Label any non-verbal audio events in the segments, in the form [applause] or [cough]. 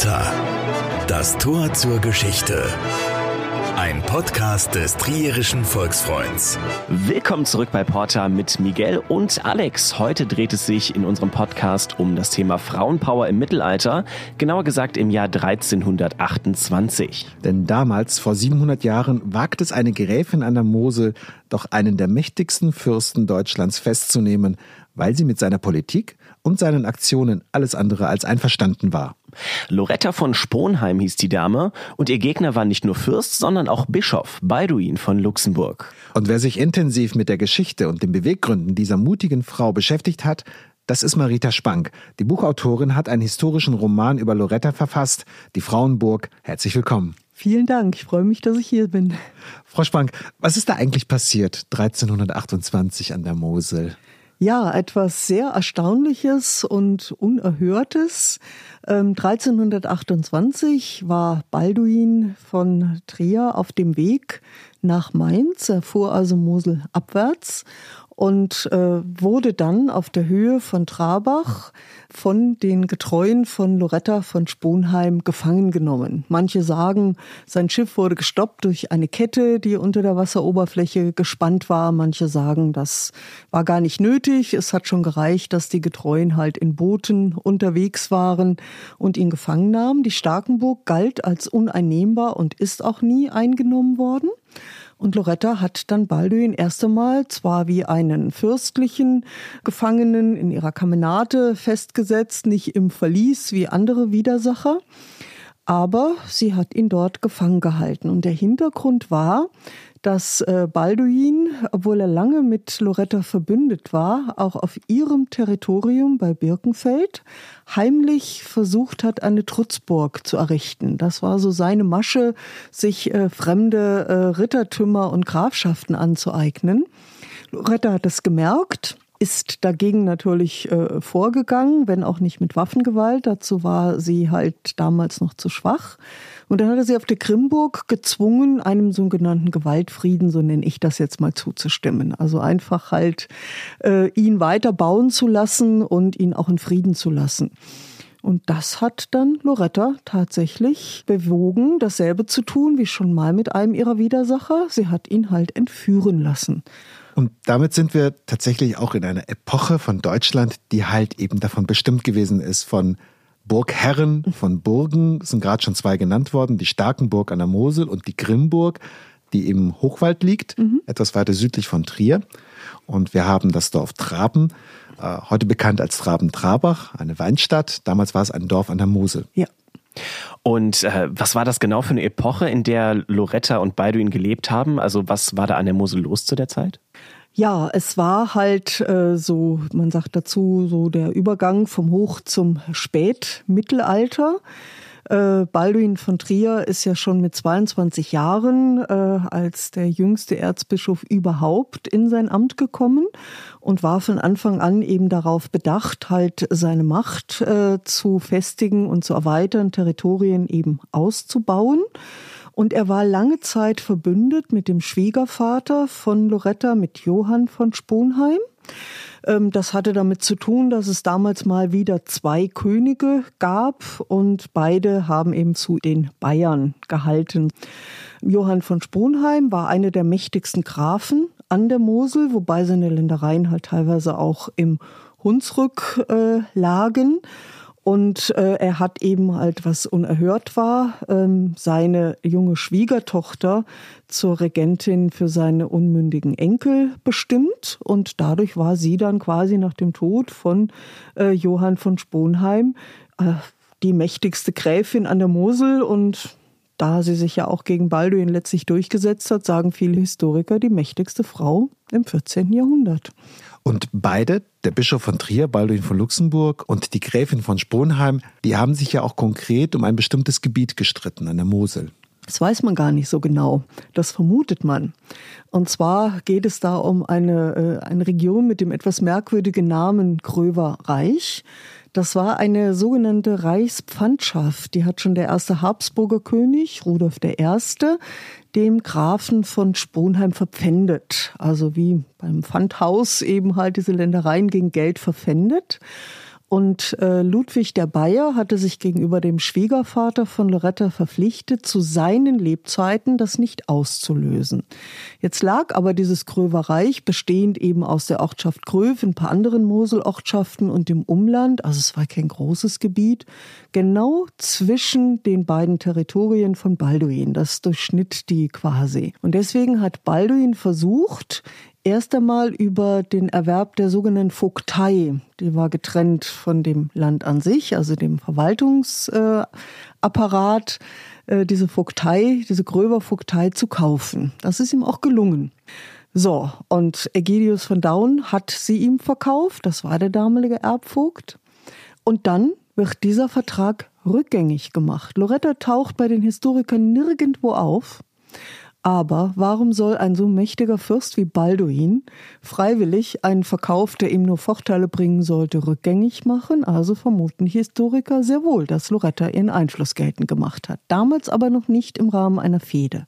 Porta. Das Tor zur Geschichte. Ein Podcast des Trierischen Volksfreunds. Willkommen zurück bei Porta mit Miguel und Alex. Heute dreht es sich in unserem Podcast um das Thema Frauenpower im Mittelalter, genauer gesagt im Jahr 1328. Denn damals, vor 700 Jahren, wagt es eine Gräfin an der Mosel, doch einen der mächtigsten Fürsten Deutschlands festzunehmen, weil sie mit seiner Politik und seinen Aktionen alles andere als einverstanden war. Loretta von Sponheim hieß die Dame und ihr Gegner war nicht nur Fürst, sondern auch Bischof Balduin von Luxemburg. Und wer sich intensiv mit der Geschichte und den Beweggründen dieser mutigen Frau beschäftigt hat, das ist Marita Spank. Die Buchautorin hat einen historischen Roman über Loretta verfasst, die Frauenburg. Herzlich willkommen. Vielen Dank, ich freue mich, dass ich hier bin. Frau Spank, was ist da eigentlich passiert 1328 an der Mosel? Ja, etwas sehr Erstaunliches und Unerhörtes. 1328 ähm, war Balduin von Trier auf dem Weg nach Mainz. Er fuhr also Mosel abwärts und äh, wurde dann auf der Höhe von Trabach von den Getreuen von Loretta von Sponheim gefangen genommen. Manche sagen, sein Schiff wurde gestoppt durch eine Kette, die unter der Wasseroberfläche gespannt war. Manche sagen, das war gar nicht nötig. Es hat schon gereicht, dass die Getreuen halt in Booten unterwegs waren und ihn gefangen nahmen. Die Starkenburg galt als uneinnehmbar und ist auch nie eingenommen worden. Und Loretta hat dann Balduin erst einmal zwar wie einen fürstlichen Gefangenen in ihrer Kamenate festgesetzt, nicht im Verlies wie andere Widersacher, aber sie hat ihn dort gefangen gehalten. Und der Hintergrund war, dass äh, Balduin, obwohl er lange mit Loretta verbündet war, auch auf ihrem Territorium bei Birkenfeld heimlich versucht hat, eine Trutzburg zu errichten. Das war so seine Masche, sich äh, fremde äh, Rittertümer und Grafschaften anzueignen. Loretta hat es gemerkt ist dagegen natürlich äh, vorgegangen, wenn auch nicht mit Waffengewalt. Dazu war sie halt damals noch zu schwach. Und dann hat er sie auf der Krimburg gezwungen, einem sogenannten Gewaltfrieden, so nenne ich das jetzt mal, zuzustimmen. Also einfach halt äh, ihn weiter bauen zu lassen und ihn auch in Frieden zu lassen. Und das hat dann Loretta tatsächlich bewogen, dasselbe zu tun wie schon mal mit einem ihrer Widersacher. Sie hat ihn halt entführen lassen. Und damit sind wir tatsächlich auch in einer Epoche von Deutschland, die halt eben davon bestimmt gewesen ist, von Burgherren von Burgen, sind gerade schon zwei genannt worden, die Starkenburg an der Mosel und die Grimburg, die im Hochwald liegt, mhm. etwas weiter südlich von Trier. Und wir haben das Dorf Traben, äh, heute bekannt als Traben-Trabach, eine Weinstadt. Damals war es ein Dorf an der Mosel. Ja. Und äh, was war das genau für eine Epoche, in der Loretta und Balduin gelebt haben? Also was war da an der Mosel los zu der Zeit? Ja, es war halt äh, so, man sagt dazu, so der Übergang vom Hoch- zum Spätmittelalter. Äh, Balduin von Trier ist ja schon mit 22 Jahren äh, als der jüngste Erzbischof überhaupt in sein Amt gekommen und war von Anfang an eben darauf bedacht, halt seine Macht äh, zu festigen und zu erweitern, Territorien eben auszubauen. Und er war lange Zeit verbündet mit dem Schwiegervater von Loretta, mit Johann von Sponheim. Ähm, das hatte damit zu tun, dass es damals mal wieder zwei Könige gab und beide haben eben zu den Bayern gehalten. Johann von Sponheim war einer der mächtigsten Grafen an der Mosel, wobei seine Ländereien halt teilweise auch im Hunsrück äh, lagen. Und äh, er hat eben halt, was unerhört war, ähm, seine junge Schwiegertochter zur Regentin für seine unmündigen Enkel bestimmt. Und dadurch war sie dann quasi nach dem Tod von äh, Johann von Sponheim äh, die mächtigste Gräfin an der Mosel. Und da sie sich ja auch gegen Balduin letztlich durchgesetzt hat, sagen viele Historiker, die mächtigste Frau im 14. Jahrhundert. Und beide, der Bischof von Trier, Balduin von Luxemburg und die Gräfin von Sponheim, die haben sich ja auch konkret um ein bestimmtes Gebiet gestritten an der Mosel. Das weiß man gar nicht so genau. Das vermutet man. Und zwar geht es da um eine, äh, eine Region mit dem etwas merkwürdigen Namen Gröver Reich. Das war eine sogenannte Reichspfandschaft. Die hat schon der erste Habsburger König, Rudolf I., dem Grafen von Sponheim verpfändet. Also wie beim Pfandhaus eben halt diese Ländereien gegen Geld verpfändet. Und äh, Ludwig der Bayer hatte sich gegenüber dem Schwiegervater von Loretta verpflichtet, zu seinen Lebzeiten das nicht auszulösen. Jetzt lag aber dieses Gröverreich, bestehend eben aus der Ortschaft Gröv, ein paar anderen Moselortschaften und dem Umland, also es war kein großes Gebiet, genau zwischen den beiden Territorien von Balduin. Das durchschnitt die quasi. Und deswegen hat Balduin versucht, erst einmal über den Erwerb der sogenannten Vogtei. Die war getrennt von dem Land an sich, also dem Verwaltungsapparat, äh, diese Vogtei, diese Gröber Vogtei zu kaufen. Das ist ihm auch gelungen. So, und Ägidius von Daun hat sie ihm verkauft, das war der damalige Erbvogt. Und dann wird dieser Vertrag rückgängig gemacht. Loretta taucht bei den Historikern nirgendwo auf. Aber warum soll ein so mächtiger Fürst wie Balduin freiwillig einen Verkauf, der ihm nur Vorteile bringen sollte, rückgängig machen? Also vermuten Historiker sehr wohl, dass Loretta ihren Einfluss geltend gemacht hat. Damals aber noch nicht im Rahmen einer Fehde.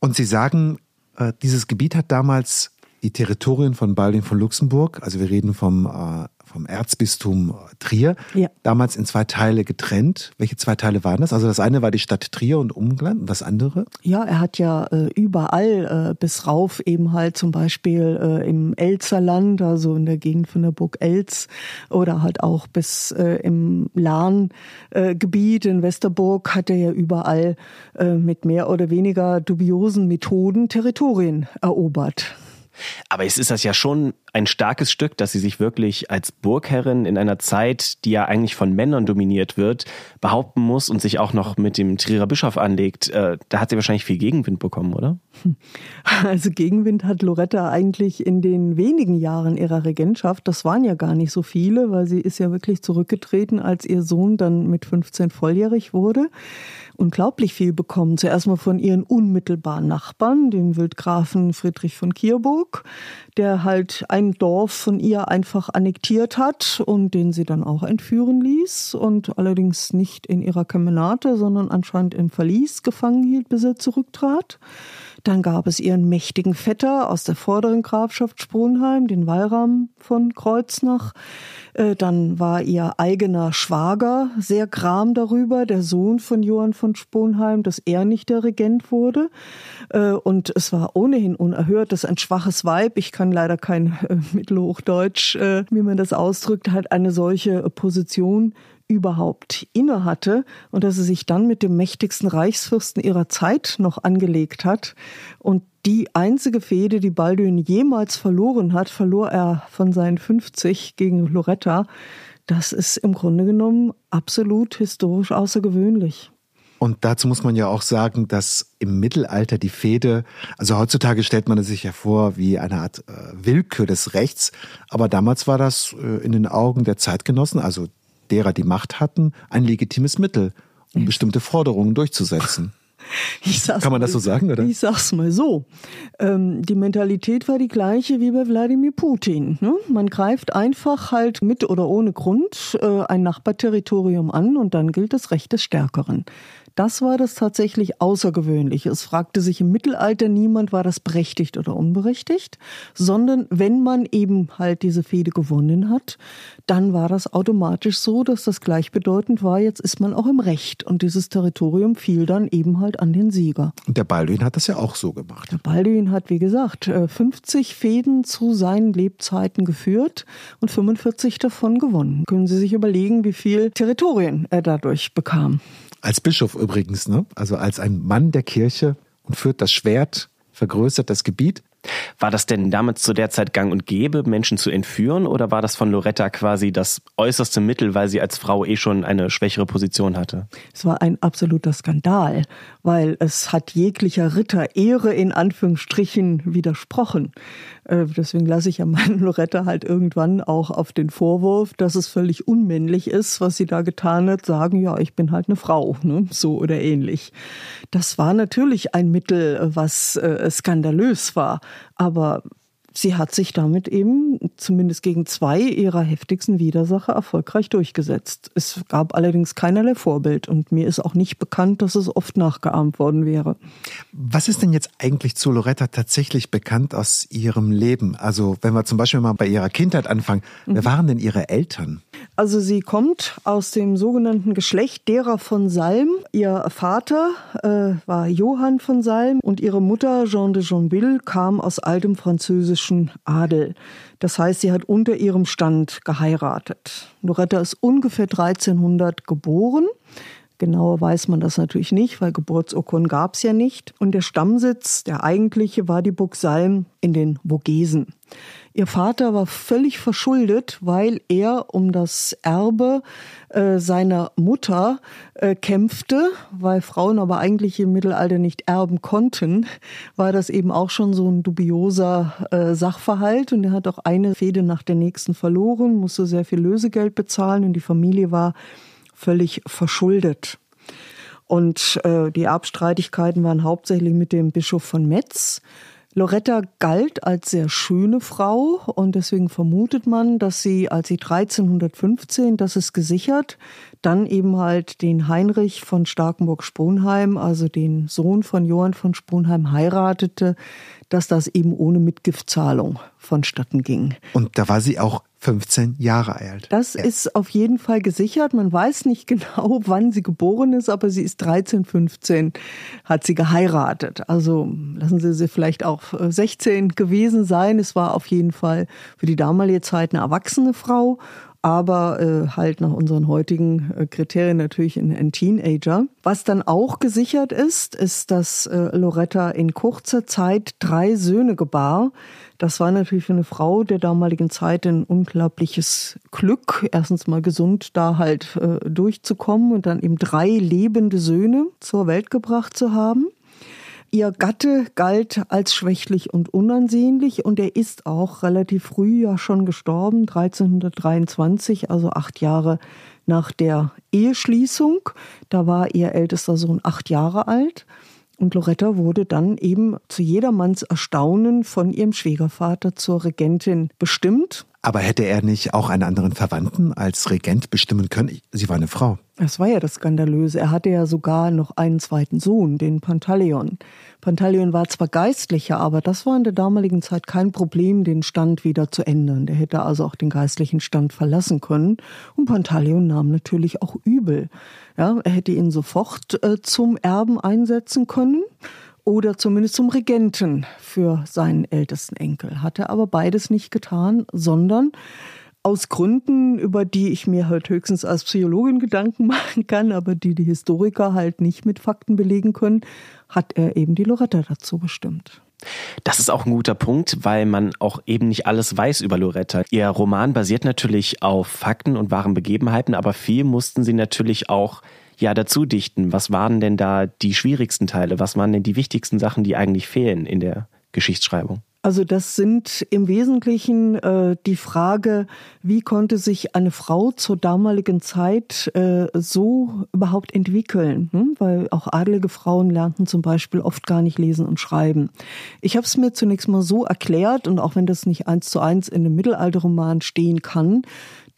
Und Sie sagen, äh, dieses Gebiet hat damals die Territorien von Balduin von Luxemburg, also wir reden vom äh, vom Erzbistum Trier, ja. damals in zwei Teile getrennt. Welche zwei Teile waren das? Also das eine war die Stadt Trier und Umland und das andere? Ja, er hat ja äh, überall äh, bis rauf eben halt zum Beispiel äh, im Elzerland, also in der Gegend von der Burg Elz oder halt auch bis äh, im Lahngebiet in Westerburg hat er ja überall äh, mit mehr oder weniger dubiosen Methoden Territorien erobert. Aber es ist das ja schon ein starkes Stück, dass sie sich wirklich als Burgherrin in einer Zeit, die ja eigentlich von Männern dominiert wird, behaupten muss und sich auch noch mit dem Trierer Bischof anlegt. Äh, da hat sie wahrscheinlich viel Gegenwind bekommen, oder? [laughs] Also Gegenwind hat Loretta eigentlich in den wenigen Jahren ihrer Regentschaft, das waren ja gar nicht so viele, weil sie ist ja wirklich zurückgetreten, als ihr Sohn dann mit 15 volljährig wurde unglaublich viel bekommen. Zuerst mal von ihren unmittelbaren Nachbarn, dem Wildgrafen Friedrich von Kierburg, der halt ein Dorf von ihr einfach annektiert hat und den sie dann auch entführen ließ und allerdings nicht in ihrer Kemenate, sondern anscheinend im Verlies gefangen hielt, bis er zurücktrat. Dann gab es ihren mächtigen Vetter aus der vorderen Grafschaft Sponheim, den Walram von Kreuznach. Äh, dann war ihr eigener Schwager sehr gram darüber, der Sohn von Johann von Sponheim, dass er nicht der Regent wurde. Äh, und es war ohnehin unerhört, dass ein schwaches Weib, ich kann leider kein äh, Mittelhochdeutsch, wie man das ausdrückt, halt eine solche Position überhaupt innehatte und dass sie sich dann mit dem mächtigsten Reichsfürsten ihrer Zeit noch angelegt hat. Und die einzige Fehde, die Balduin jemals verloren hat, verlor er von seinen 50 gegen Loretta. Das ist im Grunde genommen absolut historisch außergewöhnlich. Und dazu muss man ja auch sagen, dass im Mittelalter die Fehde, also heutzutage stellt man es sich ja vor wie eine Art äh, Willkür des Rechts, aber damals war das äh, in den Augen der Zeitgenossen, also derer, die Macht hatten, ein legitimes Mittel, um bestimmte Forderungen durchzusetzen. [laughs] Kann man das so sagen, oder? Ich sag's mal so. Ähm, die Mentalität war die gleiche wie bei Wladimir Putin. Ne? Man greift einfach halt mit oder ohne Grund äh, ein Nachbarterritorium an und dann gilt das Recht des Stärkeren. Das war das tatsächlich Außergewöhnliche. Es fragte sich im Mittelalter niemand, war das berechtigt oder unberechtigt, sondern wenn man eben halt diese Fehde gewonnen hat, dann war das automatisch so, dass das gleichbedeutend war, jetzt ist man auch im Recht und dieses Territorium fiel dann eben halt an den Sieger. Und der Balduin hat das ja auch so gemacht. Der Balduin hat, wie gesagt, 50 äh, Fäden zu seinen Lebzeiten geführt und 45 davon gewonnen. Können Sie sich überlegen, wie viel Territorien er dadurch bekam. Als Bischof übrigens, ne? also als ein Mann der Kirche und führt das Schwert, vergrößert das Gebiet. War das denn damals zu der Zeit gang und gäbe, Menschen zu entführen, oder war das von Loretta quasi das äußerste Mittel, weil sie als Frau eh schon eine schwächere Position hatte? Es war ein absoluter Skandal, weil es hat jeglicher Ritter Ehre in Anführungsstrichen widersprochen. Äh, deswegen lasse ich ja [laughs] meinen Loretta halt irgendwann auch auf den Vorwurf, dass es völlig unmännlich ist, was sie da getan hat, sagen, ja, ich bin halt eine Frau, ne? so oder ähnlich. Das war natürlich ein Mittel, was äh, skandalös war, aber sie hat sich damit eben zumindest gegen zwei ihrer heftigsten Widersacher erfolgreich durchgesetzt. Es gab allerdings keinerlei Vorbild und mir ist auch nicht bekannt, dass es oft nachgeahmt worden wäre. Was ist denn jetzt eigentlich zu Loretta tatsächlich bekannt aus ihrem Leben? Also wenn wir zum Beispiel mal bei ihrer Kindheit anfangen, mhm. wer waren denn ihre Eltern? Also sie kommt aus dem sogenannten Geschlecht derer von Salm. Ihr Vater äh, war Johann von Salm und ihre Mutter Jean de Jonville kam aus altem französischen Adel. Das heißt, sie hat unter ihrem Stand geheiratet. Loretta ist ungefähr 1300 geboren. Genauer weiß man das natürlich nicht, weil Geburtsurkunden gab es ja nicht. Und der Stammsitz, der eigentliche, war die Burg Salm in den Vogesen. Ihr Vater war völlig verschuldet, weil er um das Erbe äh, seiner Mutter äh, kämpfte, weil Frauen aber eigentlich im Mittelalter nicht erben konnten, war das eben auch schon so ein dubioser äh, Sachverhalt und er hat auch eine Fehde nach der nächsten verloren, musste sehr viel Lösegeld bezahlen und die Familie war völlig verschuldet. Und äh, die Erbstreitigkeiten waren hauptsächlich mit dem Bischof von Metz. Loretta galt als sehr schöne Frau und deswegen vermutet man, dass sie, als sie 1315, das ist gesichert, dann eben halt den Heinrich von Starkenburg-Sponheim, also den Sohn von Johann von Sponheim, heiratete, dass das eben ohne Mitgiftzahlung vonstatten ging. Und da war sie auch 15 Jahre alt. Das ja. ist auf jeden Fall gesichert. Man weiß nicht [laughs] genau, wann sie geboren ist, aber sie ist 13, 15, hat sie geheiratet. Also lassen Sie sie vielleicht auch 16 gewesen sein. Es war auf jeden Fall für die damalige Zeit eine erwachsene Frau aber äh, halt nach unseren heutigen äh, Kriterien natürlich ein, ein, Teenager. Was dann auch gesichert ist, ist, dass äh, Loretta in kurzer Zeit drei Söhne gebar. Das war natürlich für eine Frau der damaligen Zeit ein unglaubliches Glück, erstens mal gesund da halt äh, durchzukommen und dann eben drei lebende Söhne zur Welt gebracht zu haben. Ihr Gatte galt als schwächlich und unansehnlich und er ist auch relativ früh ja schon gestorben, 1323, also acht Jahre nach der Eheschließung. Da war ihr ältester Sohn acht Jahre alt. Und Loretta wurde dann eben zu jedermanns Erstaunen von ihrem Schwiegervater zur Regentin bestimmt. Aber hätte er nicht auch einen anderen Verwandten als Regent bestimmen können? Sie war eine Frau. Das war ja das Skandalöse. Er hatte ja sogar noch einen zweiten Sohn, den Pantaleon. Pantaleon war zwar Geistlicher, aber das war in der damaligen Zeit kein Problem, den Stand wieder zu ändern. Der hätte also auch den geistlichen Stand verlassen können. Und Pantaleon nahm natürlich auch übel. Ja, er hätte ihn sofort äh, zum Erben einsetzen können oder zumindest zum Regenten für seinen ältesten Enkel. Hat er aber beides nicht getan, sondern aus Gründen, über die ich mir halt höchstens als Psychologin Gedanken [laughs] machen kann, aber die die Historiker halt nicht mit Fakten belegen können, hat er eben die Loretta dazu bestimmt. Das ist auch ein guter Punkt, weil man auch eben nicht alles weiß über Loretta. Ihr Roman basiert natürlich auf Fakten und wahren Begebenheiten, aber viel mussten sie natürlich auch ja dazu dichten? Was waren denn da die schwierigsten Teile? Was waren denn die wichtigsten Sachen, die eigentlich fehlen in der Geschichtsschreibung? Also das sind im Wesentlichen äh, die Frage, wie konnte sich eine Frau zur damaligen Zeit äh, so überhaupt entwickeln? Hm? Weil auch adlige Frauen lernten zum Beispiel oft gar nicht lesen und schreiben. Ich habe es mir zunächst mal so erklärt und auch wenn das nicht eins zu eins in einem Mittelalterroman stehen kann,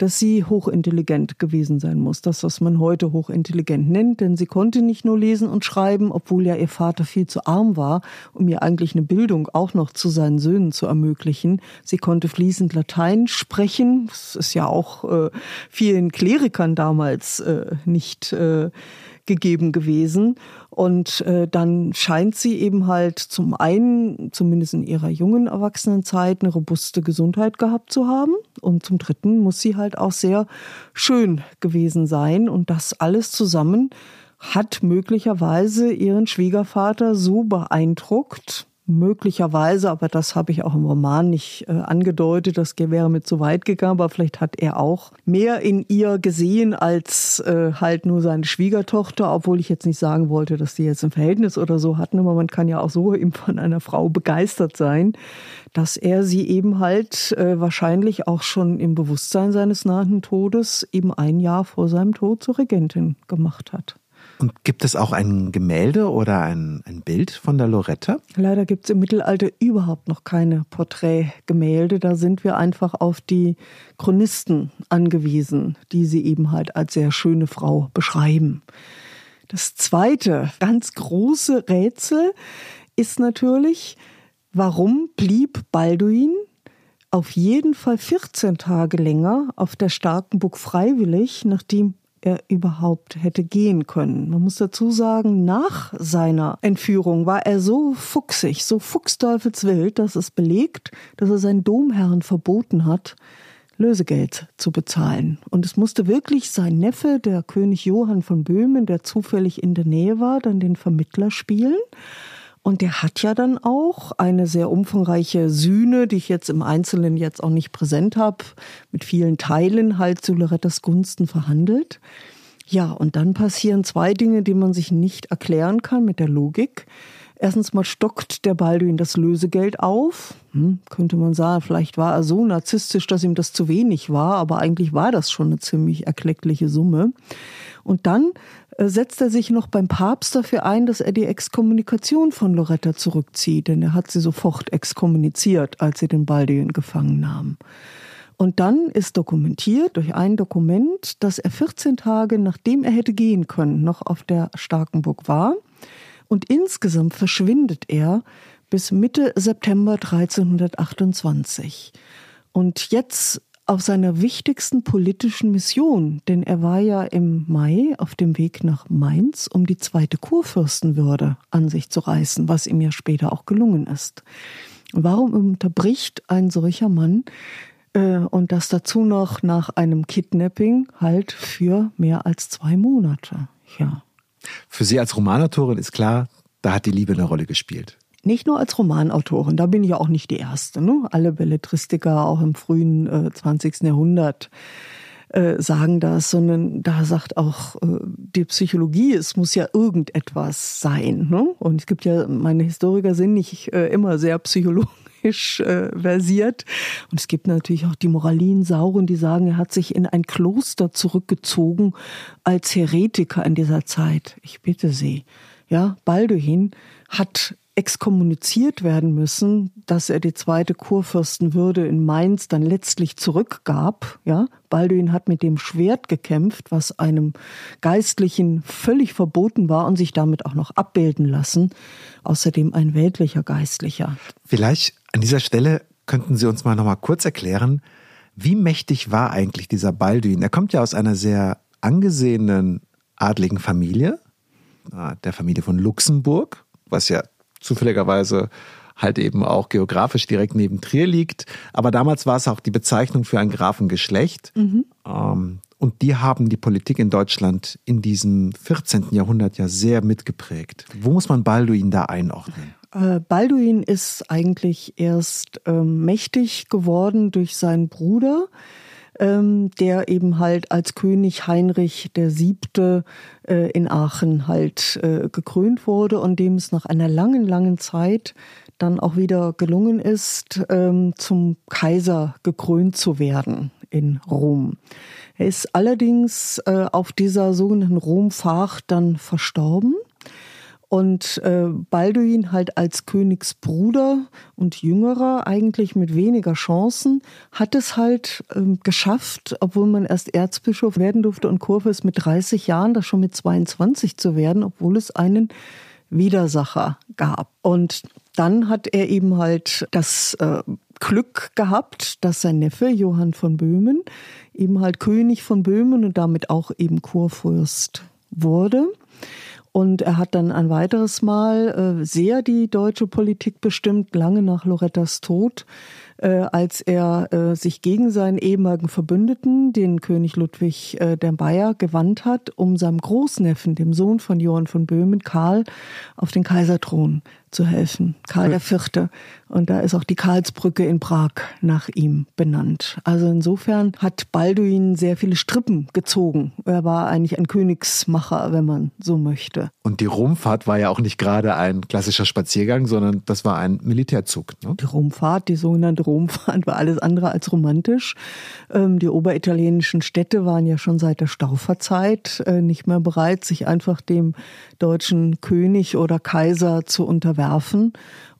dass sie hochintelligent gewesen sein muss. Das, was man heute hochintelligent nennt, denn sie konnte nicht nur lesen und schreiben, obwohl ja ihr Vater viel zu arm war, um ihr eigentlich eine Bildung auch noch zu seinen Söhnen zu ermöglichen. Sie konnte fließend Latein sprechen. Das ist ja auch äh, vielen Klerikern damals äh, nicht äh, gegeben gewesen. Und äh, dann scheint sie eben halt zum einen, zumindest in ihrer jungen Erwachsenenzeit, eine robuste Gesundheit gehabt zu haben. Und zum dritten muss sie halt auch sehr schön gewesen sein. Und das alles zusammen hat möglicherweise ihren Schwiegervater so beeindruckt, möglicherweise, aber das habe ich auch im Roman nicht äh, angedeutet, das wäre mit zu weit gegangen, aber vielleicht hat er auch mehr in ihr gesehen als äh, halt nur seine Schwiegertochter, obwohl ich jetzt nicht sagen wollte, dass die jetzt ein Verhältnis oder so hatten, aber man kann ja auch so eben von einer Frau begeistert sein, dass er sie eben halt äh, wahrscheinlich auch schon im Bewusstsein seines nahen Todes eben ein Jahr vor seinem Tod zur Regentin gemacht hat. Und gibt es auch ein Gemälde oder ein, ein Bild von der Loretta? Leider gibt es im Mittelalter überhaupt noch keine Porträtgemälde. Da sind wir einfach auf die Chronisten angewiesen, die sie eben halt als sehr schöne Frau beschreiben. Das zweite ganz große Rätsel ist natürlich, warum blieb Balduin auf jeden Fall 14 Tage länger auf der Starkenburg freiwillig, nachdem er überhaupt hätte gehen können. Man muss dazu sagen, nach seiner Entführung war er so fuchsig, so fuchsteufelswild, dass es belegt, dass er seinen Domherren verboten hat, Lösegeld zu bezahlen. Und es musste wirklich sein Neffe, der König Johann von Böhmen, der zufällig in der Nähe war, dann den Vermittler spielen. Und der hat ja dann auch eine sehr umfangreiche Sühne, die ich jetzt im Einzelnen jetzt auch nicht präsent habe, mit vielen Teilen halt zu Lorettas Gunsten verhandelt. Ja, und dann passieren zwei Dinge, die man sich nicht erklären kann mit der Logik. Erstens mal stockt der Balduin das Lösegeld auf. Hm, könnte man sagen, vielleicht war er so narzisstisch, dass ihm das zu wenig war, aber eigentlich war das schon eine ziemlich erkleckliche Summe. Und dann setzt er sich noch beim Papst dafür ein, dass er die Exkommunikation von Loretta zurückzieht, denn er hat sie sofort exkommuniziert, als sie den Balduin gefangen nahm. Und dann ist dokumentiert durch ein Dokument, dass er 14 Tage nachdem er hätte gehen können, noch auf der Starkenburg war. Und insgesamt verschwindet er bis Mitte September 1328. Und jetzt auf seiner wichtigsten politischen Mission, denn er war ja im Mai auf dem Weg nach Mainz, um die zweite Kurfürstenwürde an sich zu reißen, was ihm ja später auch gelungen ist. Warum unterbricht ein solcher Mann äh, und das dazu noch nach einem Kidnapping halt für mehr als zwei Monate? Ja. Für Sie als Romanautorin ist klar, da hat die Liebe eine Rolle gespielt nicht nur als Romanautorin, da bin ich ja auch nicht die Erste. Ne? Alle Belletristiker, auch im frühen äh, 20. Jahrhundert, äh, sagen das, sondern da sagt auch äh, die Psychologie, es muss ja irgendetwas sein. Ne? Und es gibt ja, meine Historiker sind nicht äh, immer sehr psychologisch äh, versiert. Und es gibt natürlich auch die Moralinsauren, die sagen, er hat sich in ein Kloster zurückgezogen als Heretiker in dieser Zeit. Ich bitte Sie. Ja, Balduin hat exkommuniziert werden müssen, dass er die zweite Kurfürstenwürde in Mainz dann letztlich zurückgab. Ja, Balduin hat mit dem Schwert gekämpft, was einem Geistlichen völlig verboten war und sich damit auch noch abbilden lassen. Außerdem ein weltlicher Geistlicher. Vielleicht an dieser Stelle könnten Sie uns mal noch mal kurz erklären, wie mächtig war eigentlich dieser Balduin? Er kommt ja aus einer sehr angesehenen adligen Familie, äh, der Familie von Luxemburg, was ja zufälligerweise halt eben auch geografisch direkt neben Trier liegt. Aber damals war es auch die Bezeichnung für ein Grafengeschlecht. Mhm. Ähm, und die haben die Politik in Deutschland in diesem 14. Jahrhundert ja sehr mitgeprägt. Wo muss man Balduin da einordnen? Äh, Balduin ist eigentlich erst ähm, mächtig geworden durch seinen Bruder, ähm, der eben halt als König Heinrich der Siebte äh, in Aachen halt äh, gekrönt wurde und dem es nach einer langen, langen Zeit dann auch wieder gelungen ist, ähm, zum Kaiser gekrönt zu werden in Rom. Er ist allerdings äh, auf dieser sogenannten Romfahrt dann verstorben und äh, Balduin halt als Königsbruder und Jüngerer eigentlich mit weniger Chancen hat es halt ähm, geschafft, obwohl man erst Erzbischof werden durfte und Kurfürst mit 30 Jahren, das schon mit 22 zu werden, obwohl es einen Widersacher gab. Und dann hat er eben halt das äh, Glück gehabt, dass sein Neffe Johann von Böhmen eben halt König von Böhmen und damit auch eben Kurfürst wurde. Und er hat dann ein weiteres Mal äh, sehr die deutsche Politik bestimmt, lange nach Lorettas Tod, äh, als er äh, sich gegen seinen ehemaligen Verbündeten, den König Ludwig äh, der Bayer, gewandt hat, um seinem Großneffen, dem Sohn von Johann von Böhmen, Karl, auf den Kaiserthron zu helfen. Karl IV. Und da ist auch die Karlsbrücke in Prag nach ihm benannt. Also insofern hat Balduin sehr viele Strippen gezogen. Er war eigentlich ein Königsmacher, wenn man so möchte. Und die Romfahrt war ja auch nicht gerade ein klassischer Spaziergang, sondern das war ein Militärzug. Ne? Die Romfahrt, die sogenannte Rom fand, war alles andere als romantisch. Ähm, die oberitalienischen Städte waren ja schon seit der Stauferzeit äh, nicht mehr bereit, sich einfach dem deutschen König oder Kaiser zu unterwerfen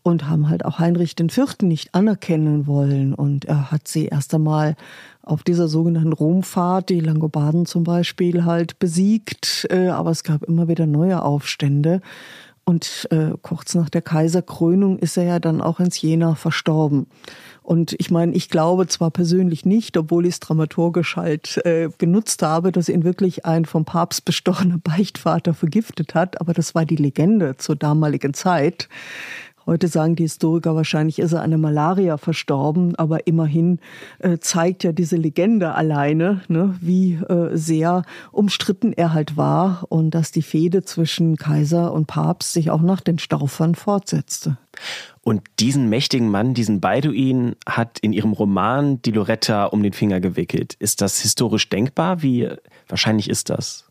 und haben halt auch Heinrich IV. nicht anerkennen wollen. Und er hat sie erst einmal auf dieser sogenannten Romfahrt, die Langobarden zum Beispiel, halt besiegt. Äh, aber es gab immer wieder neue Aufstände. Und äh, kurz nach der Kaiserkrönung ist er ja dann auch ins Jena verstorben. Und ich meine, ich glaube zwar persönlich nicht, obwohl ich es dramaturgisch halt äh, genutzt habe, dass ihn wirklich ein vom Papst bestochener [laughs] Beichtvater vergiftet hat, aber das war die Legende zur damaligen Zeit. Heute sagen die Historiker wahrscheinlich, ist er an der Malaria verstorben, aber immerhin äh, zeigt ja diese Legende alleine, ne, wie äh, sehr umstritten er halt war und dass die Fehde zwischen Kaiser und Papst sich auch nach den Staufern fortsetzte. Und diesen mächtigen Mann, diesen Balduin, hat in ihrem Roman die Loretta um den Finger gewickelt. Ist das historisch denkbar? Wie wahrscheinlich ist das?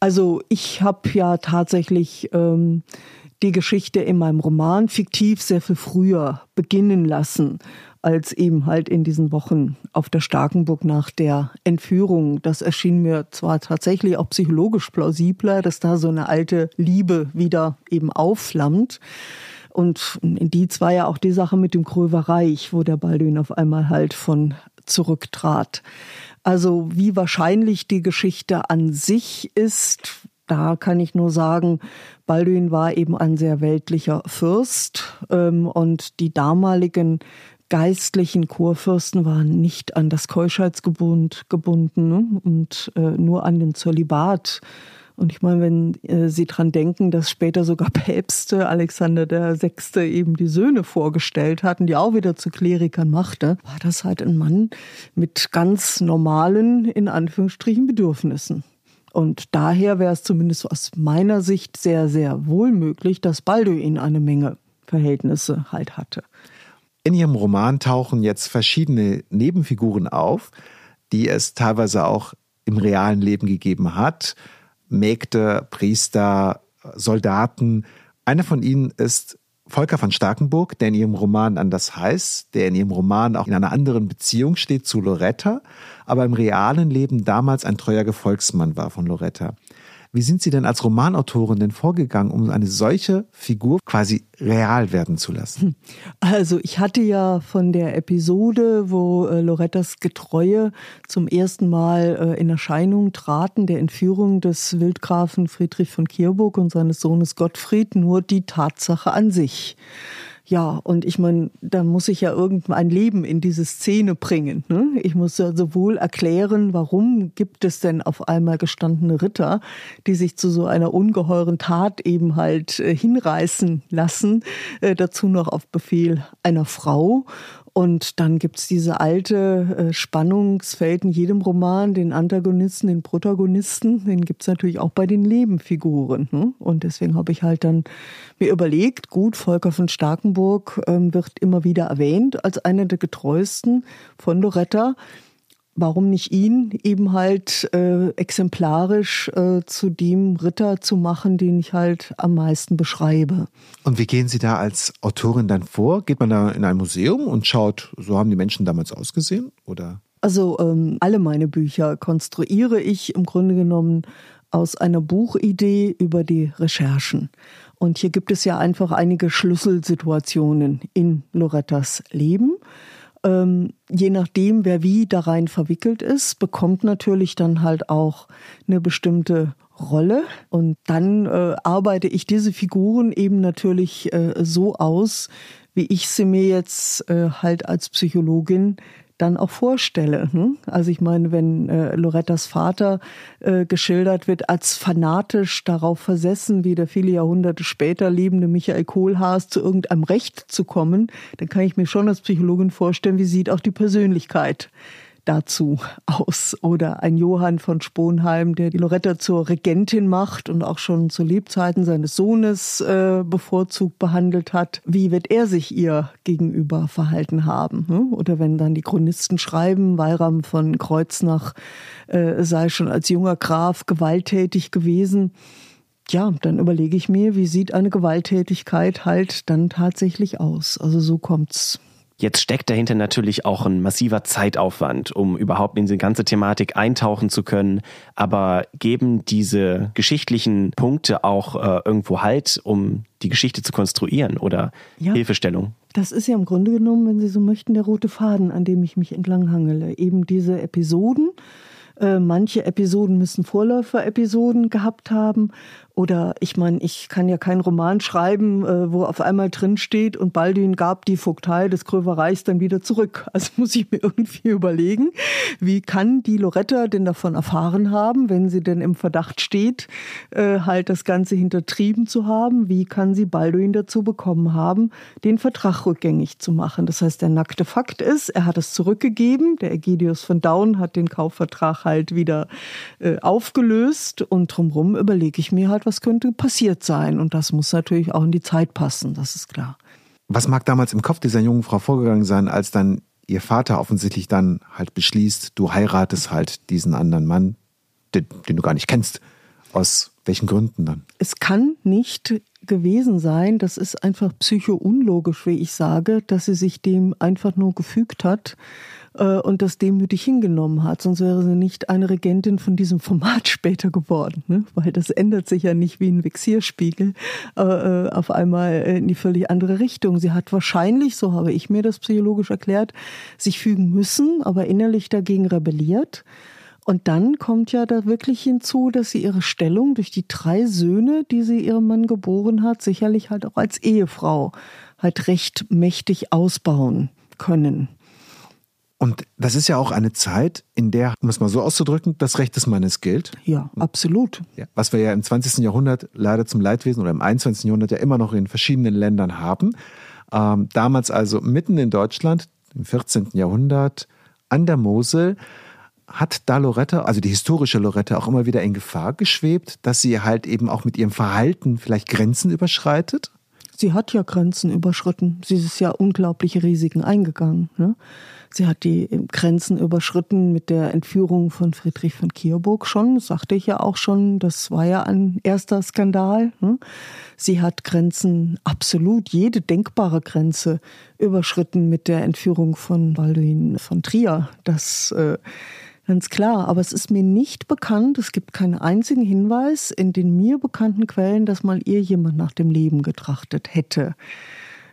Also ich habe ja tatsächlich ähm, die Geschichte in meinem Roman fiktiv sehr viel früher beginnen lassen als eben halt in diesen Wochen auf der Starkenburg nach der Entführung. Das erschien mir zwar tatsächlich auch psychologisch plausibler, dass da so eine alte Liebe wieder eben aufflammt. Und in die war ja auch die Sache mit dem Kröverreich, wo der Balduin auf einmal halt von zurücktrat. Also wie wahrscheinlich die Geschichte an sich ist, da kann ich nur sagen, Balduin war eben ein sehr weltlicher Fürst ähm, und die damaligen geistlichen Kurfürsten waren nicht an das Keuschheitsgebund gebunden ne? und äh, nur an den Zölibat. Und ich meine, wenn äh, Sie dran denken, dass später sogar Päpste Alexander VI. eben die Söhne vorgestellt hatten, die auch wieder zu Klerikern machte, war das halt ein Mann mit ganz normalen, in Anführungsstrichen, Bedürfnissen. Und daher wäre es zumindest aus meiner Sicht sehr, sehr wohl möglich, dass Balduin eine Menge Verhältnisse halt hatte. In ihrem Roman tauchen jetzt verschiedene Nebenfiguren auf, die es teilweise auch im realen Leben gegeben hat. Mägde, Priester, Soldaten. Einer von ihnen ist Volker von Starkenburg, der in ihrem Roman anders heißt, der in ihrem Roman auch in einer anderen Beziehung steht zu Loretta, aber im realen Leben damals ein treuer Gefolgsmann war von Loretta. Wie sind Sie denn als Romanautorin denn vorgegangen, um eine solche Figur quasi real werden zu lassen? Hm. Also ich hatte ja von der Episode, wo äh, Lorettas Getreue zum ersten Mal äh, in Erscheinung traten, der Entführung des Wildgrafen Friedrich von Kierburg und seines Sohnes Gottfried, nur die Tatsache an sich. Ja, und ich meine, da muss ich ja irgendein Leben in diese Szene bringen. Ne? Ich muss ja sowohl erklären, warum gibt es denn auf einmal gestandene Ritter, die sich zu so einer ungeheuren Tat eben halt äh, hinreißen lassen, äh, dazu noch auf Befehl einer Frau. Und dann gibt's diese alte äh, Spannungsfeld in jedem Roman, den Antagonisten, den Protagonisten, den gibt's natürlich auch bei den Nebenfiguren. Ne? Und deswegen habe ich halt dann mir überlegt, gut, Volker von Starkenburg ähm, wird immer wieder erwähnt als einer der getreuesten von Loretta warum nicht ihn eben halt äh, exemplarisch äh, zu dem Ritter zu machen, den ich halt am meisten beschreibe. Und wie gehen Sie da als Autorin dann vor? Geht man da in ein Museum und schaut, so haben die Menschen damals ausgesehen? Oder? Also ähm, alle meine Bücher konstruiere ich im Grunde genommen aus einer Buchidee über die Recherchen. Und hier gibt es ja einfach einige Schlüsselsituationen in Lorettas Leben ähm, je nachdem, wer wie da rein verwickelt ist, bekommt natürlich dann halt auch eine bestimmte Rolle. Und dann äh, arbeite ich diese Figuren eben natürlich äh, so aus, wie ich sie mir jetzt äh, halt als Psychologin dann auch vorstelle. Hm? Also ich meine, wenn äh, Lorettas Vater äh, geschildert wird als fanatisch darauf versessen, wie der viele Jahrhunderte später lebende Michael Kohlhaas zu irgendeinem Recht zu kommen, dann kann ich mir schon als Psychologin vorstellen, wie sieht auch die Persönlichkeit dazu aus. Oder ein Johann von Sponheim, der die Loretta zur Regentin macht und auch schon zu Lebzeiten seines Sohnes äh, bevorzugt behandelt hat. Wie wird er sich ihr gegenüber verhalten haben? Hm? Oder wenn dann die Chronisten schreiben, Weiram von Kreuznach äh, sei schon als junger Graf gewalttätig gewesen. Ja, dann überlege ich mir, wie sieht eine Gewalttätigkeit halt dann tatsächlich aus? Also so kommt's Jetzt steckt dahinter natürlich auch ein massiver Zeitaufwand, um überhaupt in diese ganze Thematik eintauchen zu können. Aber geben diese geschichtlichen Punkte auch äh, irgendwo Halt, um die Geschichte zu konstruieren oder ja. Hilfestellung? Das ist ja im Grunde genommen, wenn Sie so möchten, der rote Faden, an dem ich mich entlanghangele. Eben diese Episoden. Äh, manche Episoden müssen Vorläufer-Episoden gehabt haben oder ich meine, ich kann ja keinen Roman schreiben, äh, wo auf einmal drin steht und Balduin gab die Vogtei des Krövereichs dann wieder zurück. [laughs] Also muss ich mir irgendwie überlegen, wie kann die Loretta denn davon erfahren haben, wenn sie denn im Verdacht steht, äh, halt das Ganze hintertrieben zu haben? Wie kann sie Balduin dazu bekommen haben, den Vertrag rückgängig zu machen? Das heißt, der nackte Fakt ist, er hat es zurückgegeben. Der Ägidius von Daun hat den Kaufvertrag halt wieder äh, aufgelöst und drumherum überlege ich mir halt, hat, was könnte passiert sein. Und das muss natürlich auch in die Zeit passen, das ist klar. Was mag damals im Kopf dieser jungen Frau vorgegangen sein, als dann ihr Vater offensichtlich dann halt beschließt, du heiratest halt diesen anderen Mann, den, den du gar nicht kennst. Aus welchen Gründen dann? Es kann nicht gewesen sein, das ist einfach psycho-unlogisch, wie ich sage, dass sie sich dem einfach nur gefügt hat und das demütig hingenommen hat. Sonst wäre sie nicht eine Regentin von diesem Format [laughs] später geworden, ne? weil das ändert sich ja nicht wie ein Vexierspiegel äh, äh, auf einmal in die völlig andere Richtung. Sie hat wahrscheinlich, so habe ich mir das psychologisch erklärt, sich fügen müssen, aber innerlich dagegen rebelliert. Und dann kommt ja da wirklich hinzu, dass sie ihre Stellung durch die drei Söhne, die sie ihrem Mann geboren hat, sicherlich halt auch als Ehefrau halt recht mächtig ausbauen können. Und das ist ja auch eine Zeit, in der, um es mal so auszudrücken, das Recht des Mannes gilt. Ja, absolut. Ja, was wir ja im 20. Jahrhundert leider zum Leidwesen oder im 21. Jahrhundert ja immer noch in verschiedenen Ländern haben. Ähm, damals also mitten in Deutschland, im 14. Jahrhundert, an der Mosel, hat da Loretta, also die historische Loretta, auch immer wieder in Gefahr geschwebt, dass sie halt eben auch mit ihrem Verhalten vielleicht Grenzen überschreitet? Sie hat ja Grenzen überschritten. Sie ist ja unglaubliche Risiken eingegangen. Ne? Sie hat die Grenzen überschritten mit der Entführung von Friedrich von Kierburg schon, das sagte ich ja auch schon, das war ja ein erster Skandal. Ne? Sie hat Grenzen, absolut jede denkbare Grenze überschritten mit der Entführung von Balduin von Trier. Das äh, Ganz klar, aber es ist mir nicht bekannt, es gibt keinen einzigen Hinweis in den mir bekannten Quellen, dass mal ihr jemand nach dem Leben getrachtet hätte.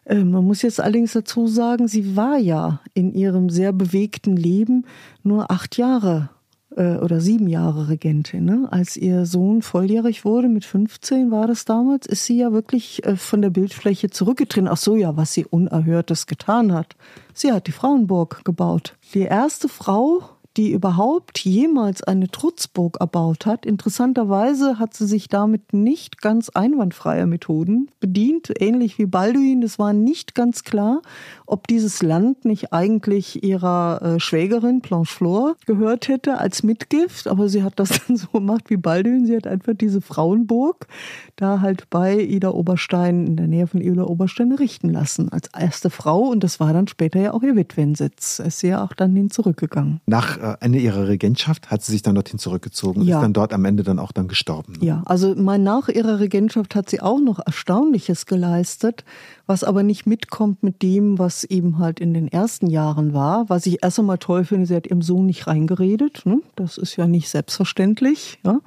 Äh, man muss jetzt allerdings dazu sagen, sie war ja in ihrem sehr bewegten Leben nur acht Jahre äh, oder sieben Jahre Regentin. Ne? Als ihr Sohn volljährig wurde, mit 15 war das damals, ist sie ja wirklich äh, von der Bildfläche zurückgetreten. Ach so, ja, was sie Unerhörtes getan hat. Sie hat die Frauenburg gebaut. Die erste Frau, die überhaupt jemals eine Trutzburg erbaut hat. Interessanterweise hat sie sich damit nicht ganz einwandfreier Methoden bedient, ähnlich wie Balduin. Es war nicht ganz klar, ob dieses Land nicht eigentlich ihrer äh, Schwägerin Blanche Flor gehört hätte als Mitgift, aber sie hat das [laughs] dann so gemacht wie Balduin. Sie hat einfach diese Frauenburg da halt bei Ida Oberstein in der Nähe von Ida Oberstein richten lassen als erste Frau und das war dann später ja auch ihr Witwensitz. ist sie ja auch dann hin zurückgegangen. Nach äh, Ende ihrer Regentschaft hat sie sich dann dorthin zurückgezogen und ja. ist dann dort am Ende dann auch dann gestorben. Ne? Ja, also mein, nach ihrer Regentschaft hat sie auch noch Erstaunliches geleistet, was aber nicht mitkommt mit dem, was eben halt in den ersten Jahren war. Was ich erst einmal toll finde, sie hat ihrem Sohn nicht reingeredet. Ne? Das ist ja nicht selbstverständlich. Ja?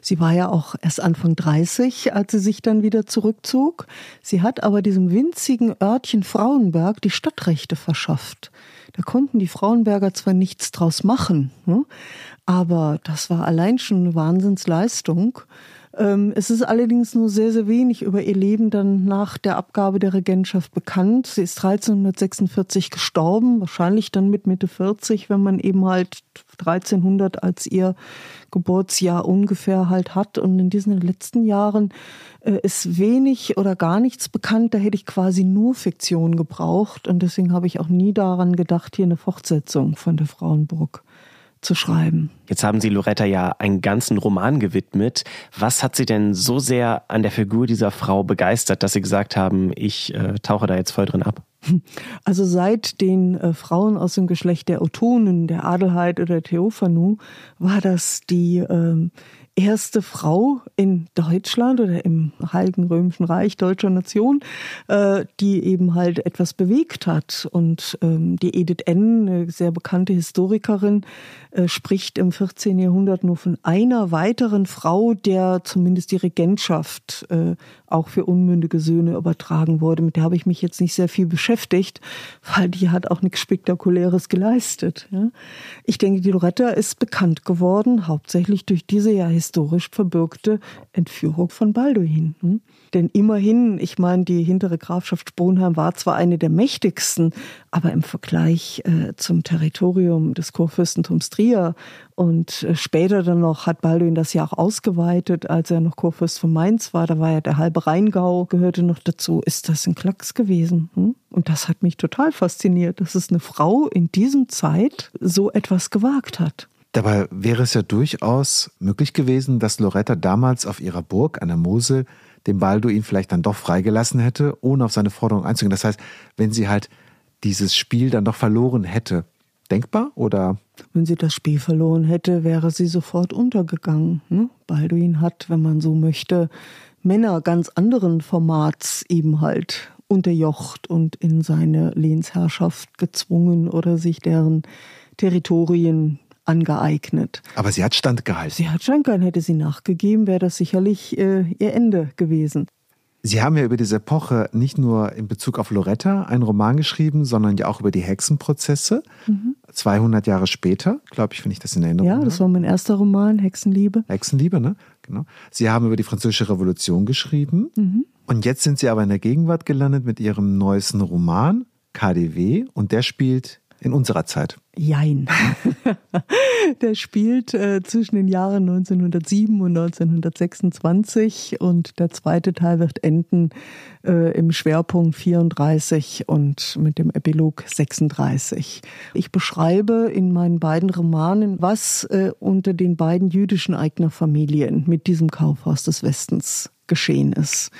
Sie war ja auch erst Anfang 30, als sie sich dann wieder zurückzog. Sie hat aber diesem winzigen Örtchen Frauenberg die Stadtrechte verschafft. Da konnten die Frauenberger zwar nichts draus machen, ne? aber das war allein schon eine Wahnsinnsleistung. Ähm, es ist allerdings nur sehr, sehr wenig über ihr Leben dann nach der Abgabe der Regentschaft bekannt. Sie ist 1346 gestorben, wahrscheinlich dann mit Mitte 40, wenn man eben halt 1300 als ihr Geburtsjahr ungefähr halt hat. Und in diesen letzten Jahren äh, ist wenig oder gar nichts bekannt. Da hätte ich quasi nur Fiktion gebraucht. Und deswegen habe ich auch nie daran gedacht, hier eine Fortsetzung von der Frauenburg zu schreiben. Jetzt haben Sie Loretta ja einen ganzen Roman gewidmet. Was hat Sie denn so sehr an der Figur dieser Frau begeistert, dass Sie gesagt haben, ich äh, tauche da jetzt voll drin ab? [laughs] Also seit den äh, Frauen aus dem Geschlecht der Otonen, der Adelheid oder Theophanu, war das die äh, erste Frau in Deutschland oder im Heiligen Römischen Reich deutscher Nation, äh, die eben halt etwas bewegt hat. Und ähm, die Edith N., eine sehr bekannte Historikerin, äh, spricht im 14. Jahrhundert nur von einer weiteren Frau, der zumindest die Regentschaft äh, auch für unmündige Söhne übertragen wurde. Mit der habe ich mich jetzt nicht sehr viel beschäftigt, weil die hat auch nichts Spektakuläres geleistet. Ich denke, die Loretta ist bekannt geworden, hauptsächlich durch diese ja historisch verbürgte Entführung von Balduin. Hm? Denn immerhin, ich meine, die hintere Grafschaft Sponheim war zwar eine der mächtigsten, aber im Vergleich äh, zum Territorium des Kurfürstentums Trier und äh, später dann noch hat Balduin das ja auch ausgeweitet, als er noch Kurfürst von Mainz war. Da war ja der halbe Rheingau, gehörte noch dazu. Ist das ein Klacks gewesen? Hm? Und das hat mich total fasziniert, dass es eine Frau in diesem Zeit so etwas gewagt hat. Dabei wäre es ja durchaus möglich gewesen, dass Loretta damals auf ihrer Burg an der Mosel den Balduin vielleicht dann doch freigelassen hätte, ohne auf seine Forderung einzugehen. Das heißt, wenn sie halt dieses Spiel dann doch verloren hätte, denkbar oder? Wenn sie das Spiel verloren hätte, wäre sie sofort untergegangen. Ne? Balduin hat, wenn man so möchte, Männer ganz anderen Formats eben halt unterjocht und in seine Lehnsherrschaft gezwungen oder sich deren Territorien angeeignet. Aber sie hat standgehalten. Sie hat standgehalten. Hätte sie nachgegeben, wäre das sicherlich äh, ihr Ende gewesen. Sie haben ja über diese Epoche nicht nur in Bezug auf Loretta einen Roman geschrieben, sondern ja auch über die Hexenprozesse. Mhm. 200 Jahre später, glaube ich, wenn ich das in Erinnerung Ja, das war mein erster Roman, Hexenliebe. Hexenliebe, ne? Genau. Sie haben über die Französische Revolution geschrieben. Mhm. Und jetzt sind Sie aber in der Gegenwart gelandet mit Ihrem neuesten Roman, KDW. Und der spielt in unserer Zeit? Jein. [laughs] der spielt äh, zwischen den Jahren 1907 und 1926 und der zweite Teil wird enden äh, im Schwerpunkt 34 und mit dem Epilog 36. Ich beschreibe in meinen beiden Romanen, was äh, unter den beiden jüdischen Eignerfamilien mit diesem Kaufhaus des Westens geschehen ist.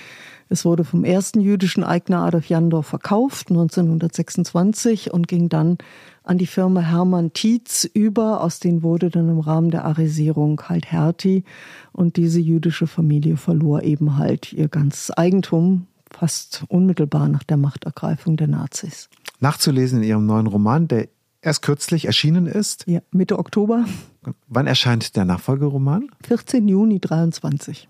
Es wurde vom ersten jüdischen Eigner Adolf Jandorf verkauft 1926 und ging dann an die Firma Hermann Tietz über. Aus denen wurde dann im Rahmen der Arisierung halt Hertie und diese jüdische Familie verlor eben halt ihr ganzes Eigentum fast unmittelbar nach der Machtergreifung der Nazis. Nachzulesen in Ihrem neuen Roman, der erst kürzlich erschienen ist. Ja, Mitte Oktober. Wann erscheint der Nachfolgeroman? 14 Juni 23.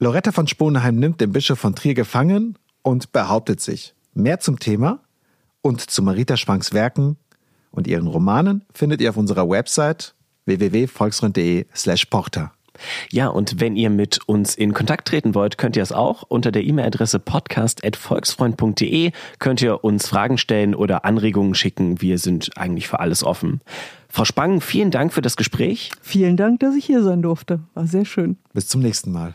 Loretta von Sponheim nimmt den Bischof von Trier gefangen und behauptet sich. Mehr zum Thema und zu Marita Schwanks Werken und ihren Romanen findet ihr auf unserer Website www.volksfreund.de slash porter. Ja, und wenn ihr mit uns in Kontakt treten wollt, könnt ihr es auch. Unter der E-Mail-Adresse podcast.volksfreund.de könnt ihr uns Fragen stellen oder Anregungen schicken. Wir sind eigentlich für alles offen. Frau Spang, vielen Dank für das Gespräch. Vielen Dank, dass ich hier sein durfte. War sehr schön. Bis zum nächsten Mal.